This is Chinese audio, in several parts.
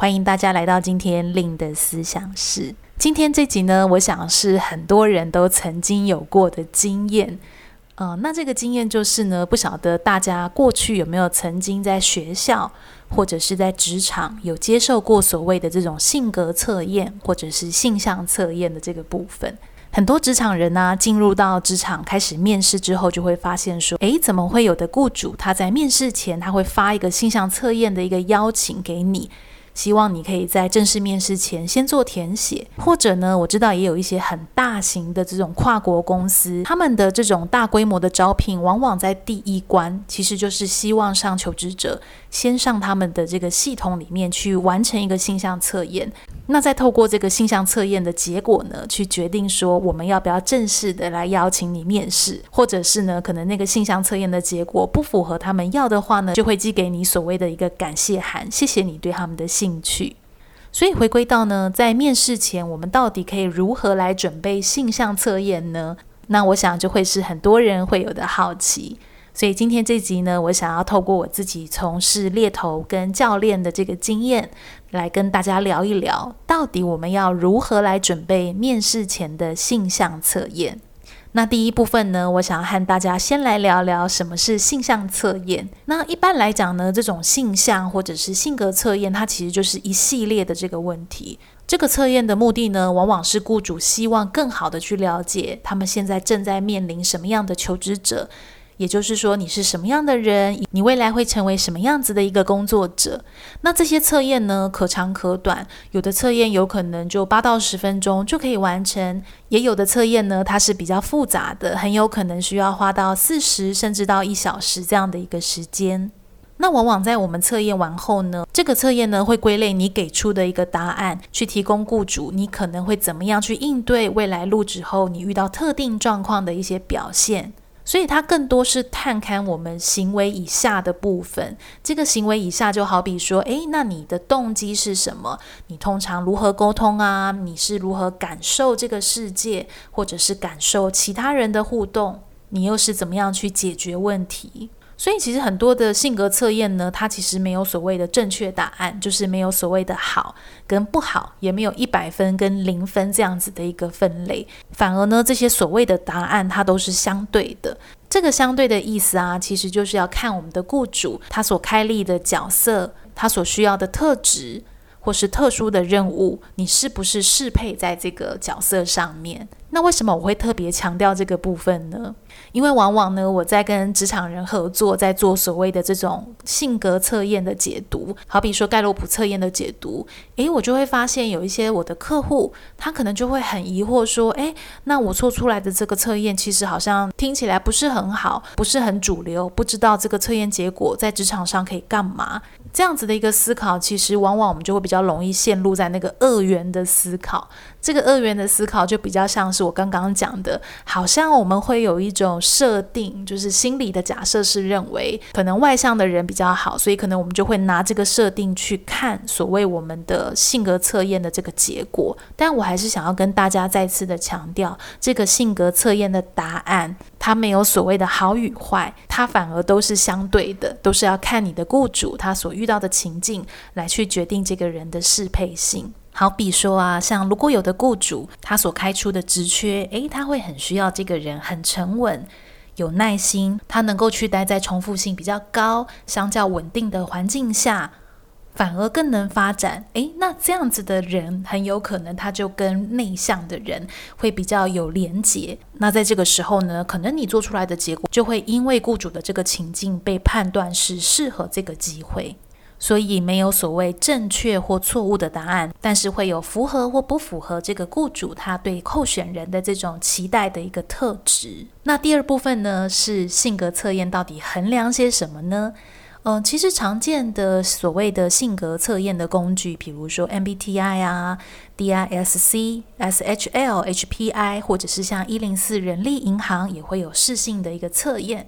欢迎大家来到今天令的思想室。今天这集呢，我想是很多人都曾经有过的经验。呃，那这个经验就是呢，不晓得大家过去有没有曾经在学校或者是在职场有接受过所谓的这种性格测验或者是性向测验的这个部分。很多职场人呢、进入到职场开始面试之后，就会发现说，诶，怎么会有的雇主他在面试前他会发一个性向测验的一个邀请给你？希望你可以在正式面试前先做填写，或者呢，我知道也有一些很大型的这种跨国公司，他们的这种大规模的招聘，往往在第一关其实就是希望上求职者先上他们的这个系统里面去完成一个性向测验。那再透过这个性向测验的结果呢，去决定说我们要不要正式的来邀请你面试，或者是呢，可能那个性向测验的结果不符合他们要的话呢，就会寄给你所谓的一个感谢函，谢谢你对他们的信兴趣。所以回归到呢，在面试前，我们到底可以如何来准备性向测验呢？那我想就会是很多人会有的好奇。所以今天这集呢，我想要透过我自己从事猎头跟教练的这个经验，来跟大家聊一聊，到底我们要如何来准备面试前的性向测验。那第一部分呢，我想要和大家先来聊聊什么是性向测验。那一般来讲呢，这种性向或者是性格测验，它其实就是一系列的这个问题。这个测验的目的呢，往往是雇主希望更好的去了解他们现在正在面临什么样的求职者。也就是说，你是什么样的人，你未来会成为什么样子的一个工作者。那这些测验呢，可长可短，有的测验有可能就八到十分钟就可以完成，也有的测验呢，它是比较复杂的，很有可能需要花到四十甚至到一小时这样的一个时间。那往往在我们测验完后呢，这个测验呢会归类你给出的一个答案，去提供雇主你可能会怎么样去应对未来入职后你遇到特定状况的一些表现。所以它更多是探看我们行为以下的部分。这个行为以下就好比说，诶，那你的动机是什么？你通常如何沟通啊？你是如何感受这个世界，或者是感受其他人的互动？你又是怎么样去解决问题？所以其实很多的性格测验呢，它其实没有所谓的正确答案，就是没有所谓的好跟不好，也没有一百分跟零分这样子的一个分类。反而呢，这些所谓的答案它都是相对的。这个相对的意思啊，其实就是要看我们的雇主他所开立的角色，他所需要的特质。或是特殊的任务，你是不是适配在这个角色上面？那为什么我会特别强调这个部分呢？因为往往呢，我在跟职场人合作，在做所谓的这种性格测验的解读，好比说盖洛普测验的解读，诶，我就会发现有一些我的客户，他可能就会很疑惑说，诶，那我做出来的这个测验，其实好像听起来不是很好，不是很主流，不知道这个测验结果在职场上可以干嘛？这样子的一个思考，其实往往我们就会比较容易陷入在那个二元的思考。这个二元的思考就比较像是我刚刚讲的，好像我们会有一种设定，就是心理的假设是认为可能外向的人比较好，所以可能我们就会拿这个设定去看所谓我们的性格测验的这个结果。但我还是想要跟大家再次的强调，这个性格测验的答案，它没有所谓的好与坏，它反而都是相对的，都是要看你的雇主他所遇到的情境来去决定这个人的适配性。好比说啊，像如果有的雇主他所开出的职缺，诶，他会很需要这个人很沉稳、有耐心，他能够去待在重复性比较高、相较稳定的环境下，反而更能发展。诶，那这样子的人很有可能他就跟内向的人会比较有连结。那在这个时候呢，可能你做出来的结果就会因为雇主的这个情境被判断是适合这个机会。所以没有所谓正确或错误的答案，但是会有符合或不符合这个雇主他对候选人的这种期待的一个特质。那第二部分呢，是性格测验到底衡量些什么呢？嗯、其实常见的所谓的性格测验的工具，比如说 MBTI 啊、DISC、SHL、HPI，或者是像一零四人力银行也会有适性的一个测验。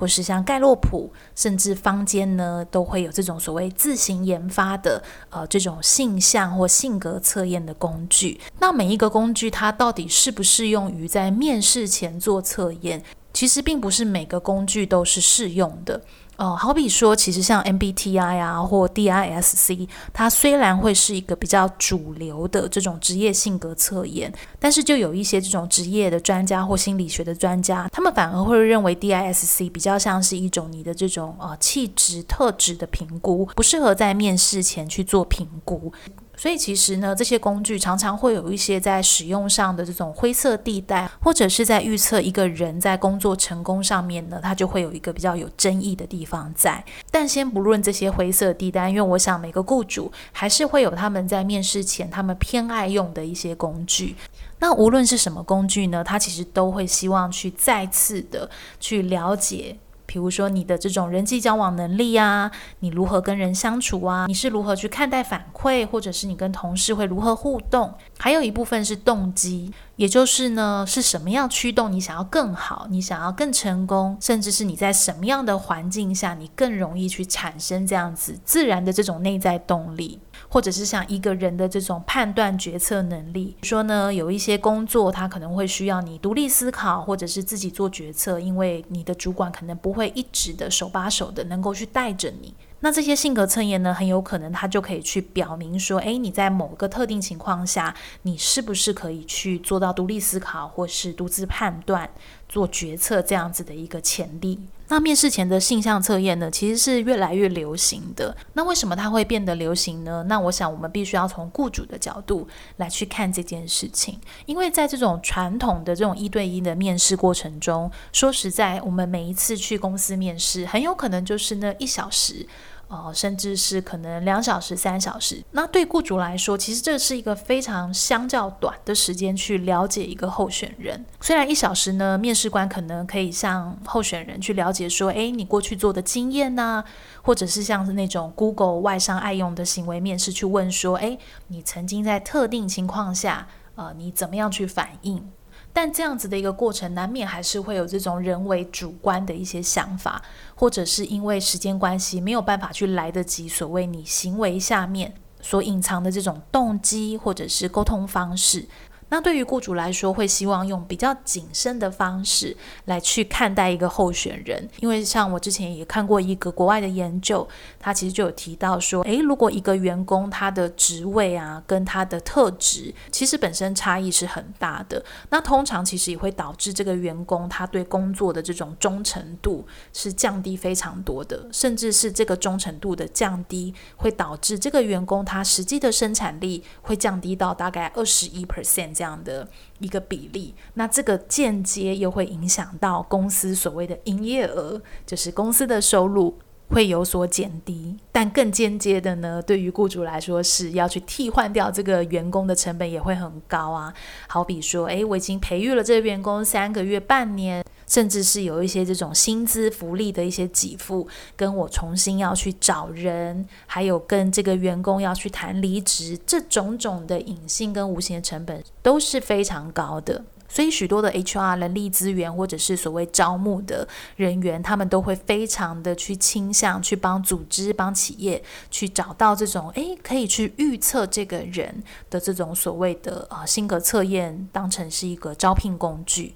或是像盖洛普，甚至坊间呢，都会有这种所谓自行研发的呃这种性向或性格测验的工具。那每一个工具它到底适不适用于在面试前做测验？其实并不是每个工具都是适用的。哦，好比说，其实像 MBTI 啊，或 DISC，它虽然会是一个比较主流的这种职业性格测验，但是就有一些这种职业的专家或心理学的专家，他们反而会认为 DISC 比较像是一种你的这种呃气质特质的评估，不适合在面试前去做评估。所以其实呢，这些工具常常会有一些在使用上的这种灰色地带，或者是在预测一个人在工作成功上面呢，它就会有一个比较有争议的地方在。但先不论这些灰色地带，因为我想每个雇主还是会有他们在面试前他们偏爱用的一些工具。那无论是什么工具呢，他其实都会希望去再次的去了解。比如说你的这种人际交往能力啊，你如何跟人相处啊，你是如何去看待反馈，或者是你跟同事会如何互动，还有一部分是动机，也就是呢，是什么样驱动你想要更好，你想要更成功，甚至是你在什么样的环境下，你更容易去产生这样子自然的这种内在动力。或者是像一个人的这种判断决策能力，说呢，有一些工作他可能会需要你独立思考，或者是自己做决策，因为你的主管可能不会一直的手把手的能够去带着你。那这些性格测验呢，很有可能他就可以去表明说，诶，你在某个特定情况下，你是不是可以去做到独立思考，或是独自判断、做决策这样子的一个潜力。那面试前的性向测验呢，其实是越来越流行的。那为什么它会变得流行呢？那我想我们必须要从雇主的角度来去看这件事情，因为在这种传统的这种一对一的面试过程中，说实在，我们每一次去公司面试，很有可能就是那一小时。哦，甚至是可能两小时、三小时。那对雇主来说，其实这是一个非常相较短的时间去了解一个候选人。虽然一小时呢，面试官可能可以向候选人去了解说，诶，你过去做的经验呐、或者是像是那种 Google 外商爱用的行为面试去问说，诶，你曾经在特定情况下，呃，你怎么样去反应？但这样子的一个过程，难免还是会有这种人为主观的一些想法，或者是因为时间关系没有办法去来得及所谓你行为下面所隐藏的这种动机，或者是沟通方式。那对于雇主来说，会希望用比较谨慎的方式来去看待一个候选人，因为像我之前也看过一个国外的研究，他其实就有提到说，诶，如果一个员工他的职位啊跟他的特质其实本身差异是很大的，那通常其实也会导致这个员工他对工作的这种忠诚度是降低非常多的，甚至是这个忠诚度的降低会导致这个员工他实际的生产力会降低到大概二十一 percent。这样的一个比例，那这个间接又会影响到公司所谓的营业额，就是公司的收入。会有所减低。但更间接的呢，对于雇主来说是要去替换掉这个员工的成本也会很高啊。好比说，诶，我已经培育了这个员工三个月、半年。甚至是有一些这种薪资福利的一些给付，跟我重新要去找人，还有跟这个员工要去谈离职，这种种的隐性跟无形的成本都是非常高的。所以许多的 HR 人力资源或者是所谓招募的人员，他们都会非常的去倾向去帮组织、帮企业去找到这种诶，可以去预测这个人的这种所谓的啊性格测验，当成是一个招聘工具。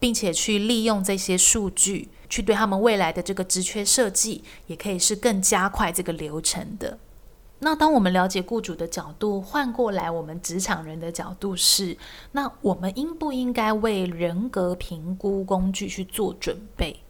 并且去利用这些数据，去对他们未来的这个职缺设计，也可以是更加快这个流程的。那当我们了解雇主的角度，换过来我们职场人的角度是，那我们应不应该为人格评估工具去做准备？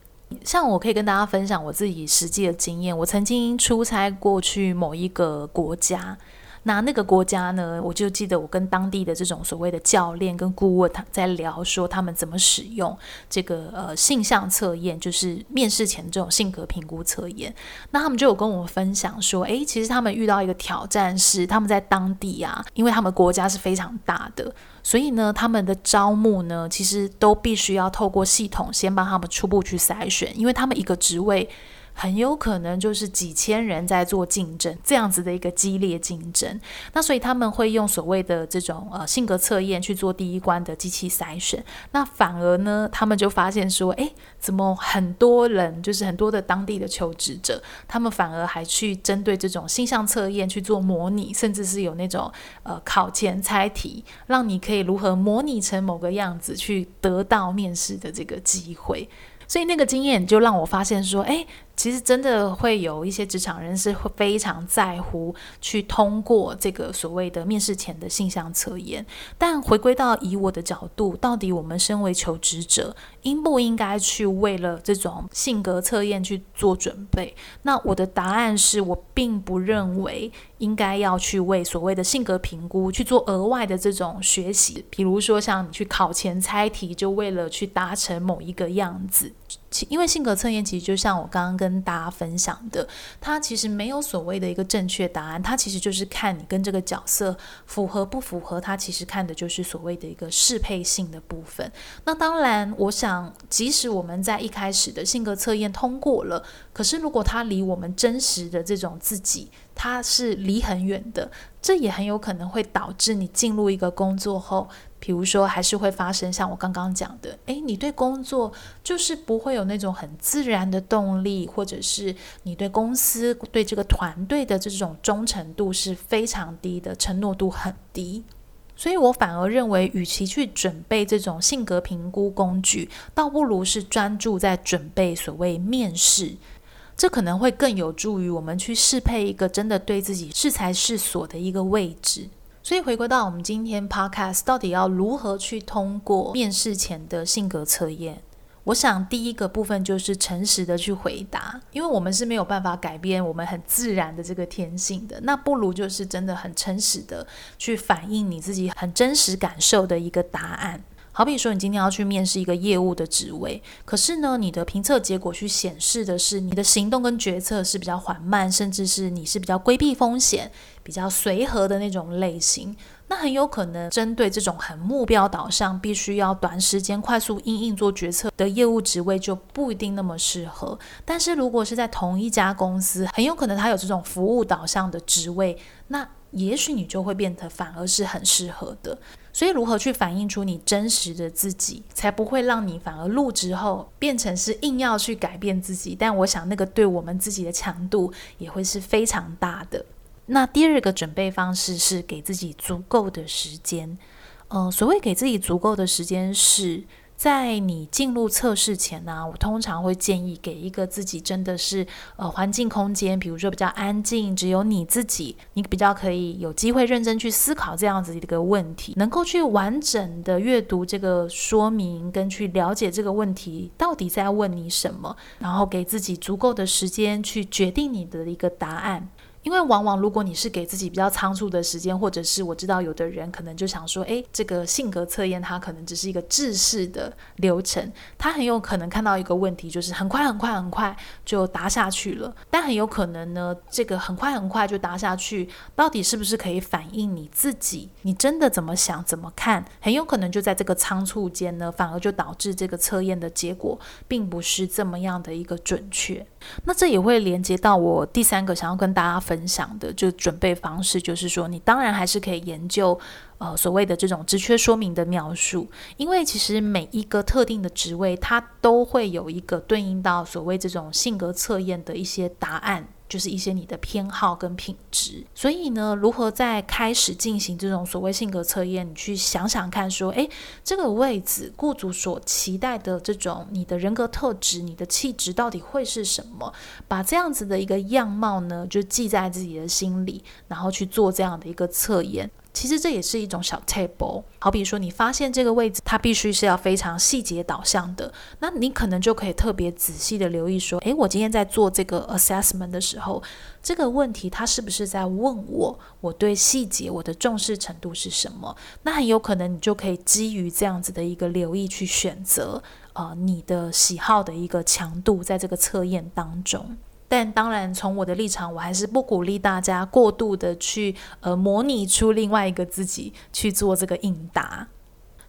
像我可以跟大家分享我自己实际的经验，我曾经出差过去某一个国家。那那个国家呢，我就记得我跟当地的这种所谓的教练跟顾问他在聊，说他们怎么使用这个呃性向测验，就是面试前这种性格评估测验。那他们就有跟我分享说，诶，其实他们遇到一个挑战是，他们在当地啊，因为他们国家是非常大的，所以呢，他们的招募呢，其实都必须要透过系统先帮他们初步去筛选，因为他们一个职位。很有可能就是几千人在做竞争，这样子的一个激烈竞争。那所以他们会用所谓的这种呃性格测验去做第一关的机器筛选。那反而呢，他们就发现说，诶，怎么很多人就是很多的当地的求职者，他们反而还去针对这种性向测验去做模拟，甚至是有那种呃考前猜题，让你可以如何模拟成某个样子去得到面试的这个机会。所以那个经验就让我发现说，诶。其实真的会有一些职场人士会非常在乎去通过这个所谓的面试前的性向测验，但回归到以我的角度，到底我们身为求职者，应不应该去为了这种性格测验去做准备？那我的答案是我并不认为应该要去为所谓的性格评估去做额外的这种学习，比如说像你去考前猜题，就为了去达成某一个样子。因为性格测验其实就像我刚刚跟大家分享的，它其实没有所谓的一个正确答案，它其实就是看你跟这个角色符合不符合，它其实看的就是所谓的一个适配性的部分。那当然，我想即使我们在一开始的性格测验通过了，可是如果它离我们真实的这种自己，它是离很远的，这也很有可能会导致你进入一个工作后。比如说，还是会发生像我刚刚讲的，诶，你对工作就是不会有那种很自然的动力，或者是你对公司、对这个团队的这种忠诚度是非常低的，承诺度很低。所以我反而认为，与其去准备这种性格评估工具，倒不如是专注在准备所谓面试，这可能会更有助于我们去适配一个真的对自己适才适所的一个位置。所以回归到我们今天 podcast，到底要如何去通过面试前的性格测验？我想第一个部分就是诚实的去回答，因为我们是没有办法改变我们很自然的这个天性的，那不如就是真的很诚实的去反映你自己很真实感受的一个答案。好比说，你今天要去面试一个业务的职位，可是呢，你的评测结果去显示的是你的行动跟决策是比较缓慢，甚至是你是比较规避风险、比较随和的那种类型。那很有可能针对这种很目标导向、必须要短时间快速应应做决策的业务职位，就不一定那么适合。但是如果是在同一家公司，很有可能它有这种服务导向的职位，那也许你就会变得反而是很适合的。所以，如何去反映出你真实的自己，才不会让你反而入职后变成是硬要去改变自己？但我想，那个对我们自己的强度也会是非常大的。那第二个准备方式是给自己足够的时间。嗯，所谓给自己足够的时间是。在你进入测试前呢、我通常会建议给一个自己真的是呃环境空间，比如说比较安静，只有你自己，你比较可以有机会认真去思考这样子的一个问题，能够去完整的阅读这个说明，跟去了解这个问题到底在问你什么，然后给自己足够的时间去决定你的一个答案。因为往往如果你是给自己比较仓促的时间，或者是我知道有的人可能就想说，诶，这个性格测验它可能只是一个制式的流程，他很有可能看到一个问题，就是很快很快很快就答下去了。但很有可能呢，这个很快很快就答下去，到底是不是可以反映你自己？你真的怎么想怎么看？很有可能就在这个仓促间呢，反而就导致这个测验的结果并不是这么样的一个准确。那这也会连接到我第三个想要跟大家分分享的，就准备方式，就是说你当然还是可以研究，呃，所谓的这种职缺说明的描述，因为其实每一个特定的职位，它都会有一个对应到所谓这种性格测验的一些答案。就是一些你的偏好跟品质，所以呢，如何在开始进行这种所谓性格测验，你去想想看，说，诶，这个位置雇主所期待的这种你的人格特质、你的气质到底会是什么？把这样子的一个样貌呢，就记在自己的心里，然后去做这样的一个测验。其实这也是一种小 table，好比说你发现这个位置它必须是要非常细节导向的，那你可能就可以特别仔细的留意说，诶，我今天在做这个 assessment 的时候，这个问题它是不是在问我，我对细节我的重视程度是什么？那很有可能你就可以基于这样子的一个留意去选择，呃，你的喜好的一个强度在这个测验当中。但当然，从我的立场，我还是不鼓励大家过度的去呃模拟出另外一个自己去做这个应答。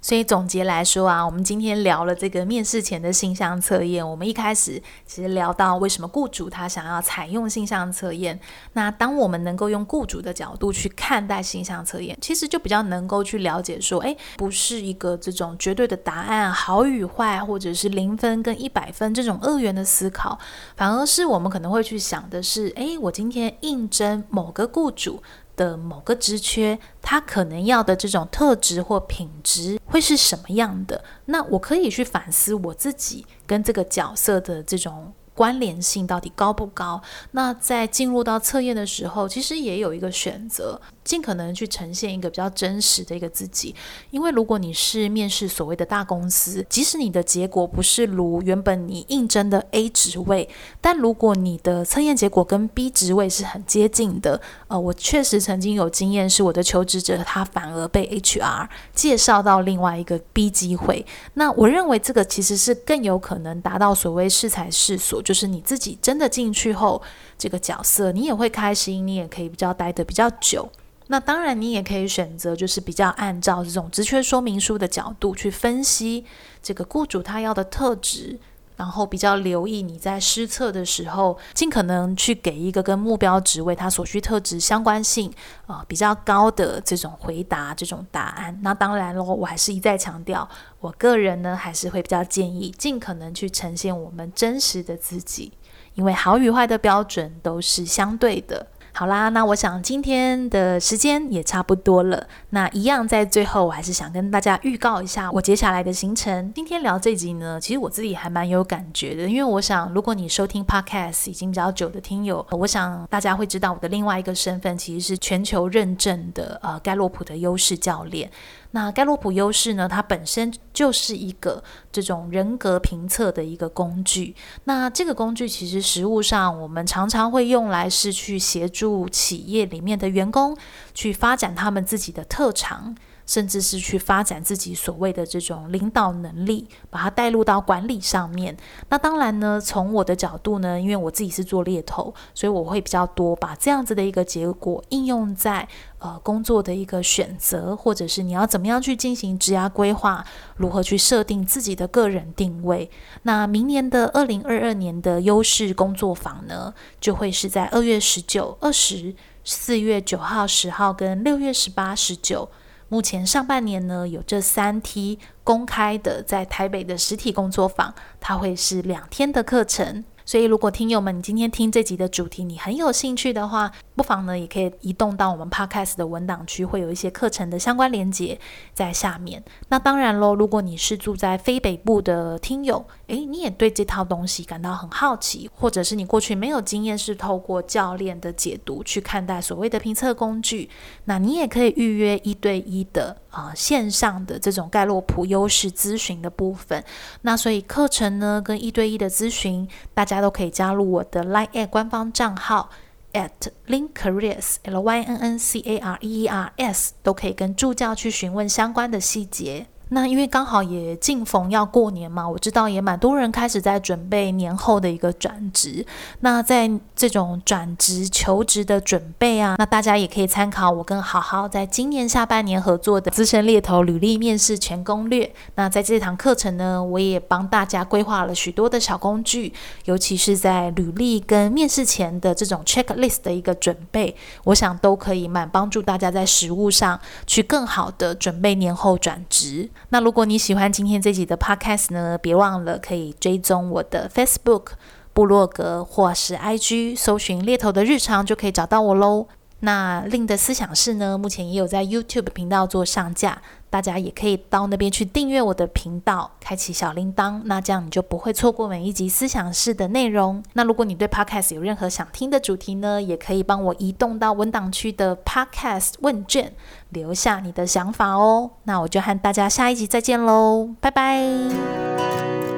所以总结来说啊，我们今天聊了这个面试前的性向测验。我们一开始其实聊到为什么雇主他想要采用性向测验。那当我们能够用雇主的角度去看待性向测验，其实就比较能够去了解说，诶，不是一个这种绝对的答案，好与坏，或者是零分跟一百分这种二元的思考，反而是我们可能会去想的是，诶，我今天应征某个雇主。的某个职缺，他可能要的这种特质或品质会是什么样的？那我可以去反思我自己跟这个角色的这种。关联性到底高不高？那在进入到测验的时候，其实也有一个选择，尽可能去呈现一个比较真实的一个自己。因为如果你是面试所谓的大公司，即使你的结果不是如原本你应征的 A 职位，但如果你的测验结果跟 B 职位是很接近的，呃，我确实曾经有经验，是我的求职者他反而被 HR 介绍到另外一个 B 机会。那我认为这个其实是更有可能达到所谓适才适所。就是你自己真的进去后，这个角色你也会开心，你也可以比较待得比较久。那当然，你也可以选择就是比较按照这种职缺说明书的角度去分析这个雇主他要的特质，然后比较留意你在施测的时候，尽可能去给一个跟目标职位它所需特质相关性啊、比较高的这种回答这种答案。那当然喽，我还是一再强调。我个人呢，还是会比较建议尽可能去呈现我们真实的自己，因为好与坏的标准都是相对的。好啦，那我想今天的时间也差不多了。那一样在最后，我还是想跟大家预告一下我接下来的行程。今天聊这集呢，其实我自己还蛮有感觉的，因为我想，如果你收听 Podcast 已经比较久的听友，我想大家会知道我的另外一个身份其实是全球认证的呃盖洛普的优势教练。那盖洛普优势呢，它本身就是一个这种人格评测的一个工具。那这个工具其实实物上，我们常常会用来是去协助企业里面的员工去发展他们自己的特长。甚至是去发展自己所谓的这种领导能力，把它带入到管理上面。那当然呢，从我的角度呢，因为我自己是做猎头，所以我会比较多把这样子的一个结果应用在呃工作的一个选择，或者是你要怎么样去进行职涯规划，如何去设定自己的个人定位。那明年的二零二二年的优势工作坊呢，就会是在二月十九、二十、四月九号、十号跟六月十八、十九。目前上半年呢，有这三梯公开的在台北的实体工作坊，它会是两天的课程。所以，如果听友们你今天听这集的主题你很有兴趣的话，不妨呢也可以移动到我们 Podcast 的文档区，会有一些课程的相关连接在下面。那当然喽，如果你是住在非北部的听友，诶，你也对这套东西感到很好奇，或者是你过去没有经验，是透过教练的解读去看待所谓的评测工具，那你也可以预约一对一的啊、呃、线上的这种盖洛普优势咨询的部分。那所以课程呢跟一对一的咨询，大家。都可以加入我的 LINE@ 官方账号 at link careers l y n n c a r e e r s，都可以跟助教去询问相关的细节。那因为刚好也近逢要过年嘛，我知道也蛮多人开始在准备年后的一个转职。那在这种转职求职的准备啊，那大家也可以参考我跟好好在今年下半年合作的资深猎头履历面试全攻略。那在这堂课程呢，我也帮大家规划了许多的小工具，尤其是在履历跟面试前的这种 checklist 的一个准备，我想都可以蛮帮助大家在实务上去更好的准备年后转职。那如果你喜欢今天这集的 Podcast 呢，别忘了可以追踪我的 Facebook、部落格或是 IG，搜寻猎头的日常就可以找到我喽。那另的思想室呢，目前也有在 YouTube 频道做上架，大家也可以到那边去订阅我的频道，开启小铃铛，那这样你就不会错过每一集思想式的内容。那如果你对 Podcast 有任何想听的主题呢，也可以帮我移动到文档区的 Podcast 问卷，留下你的想法哦。那我就和大家下一集再见喽，拜拜。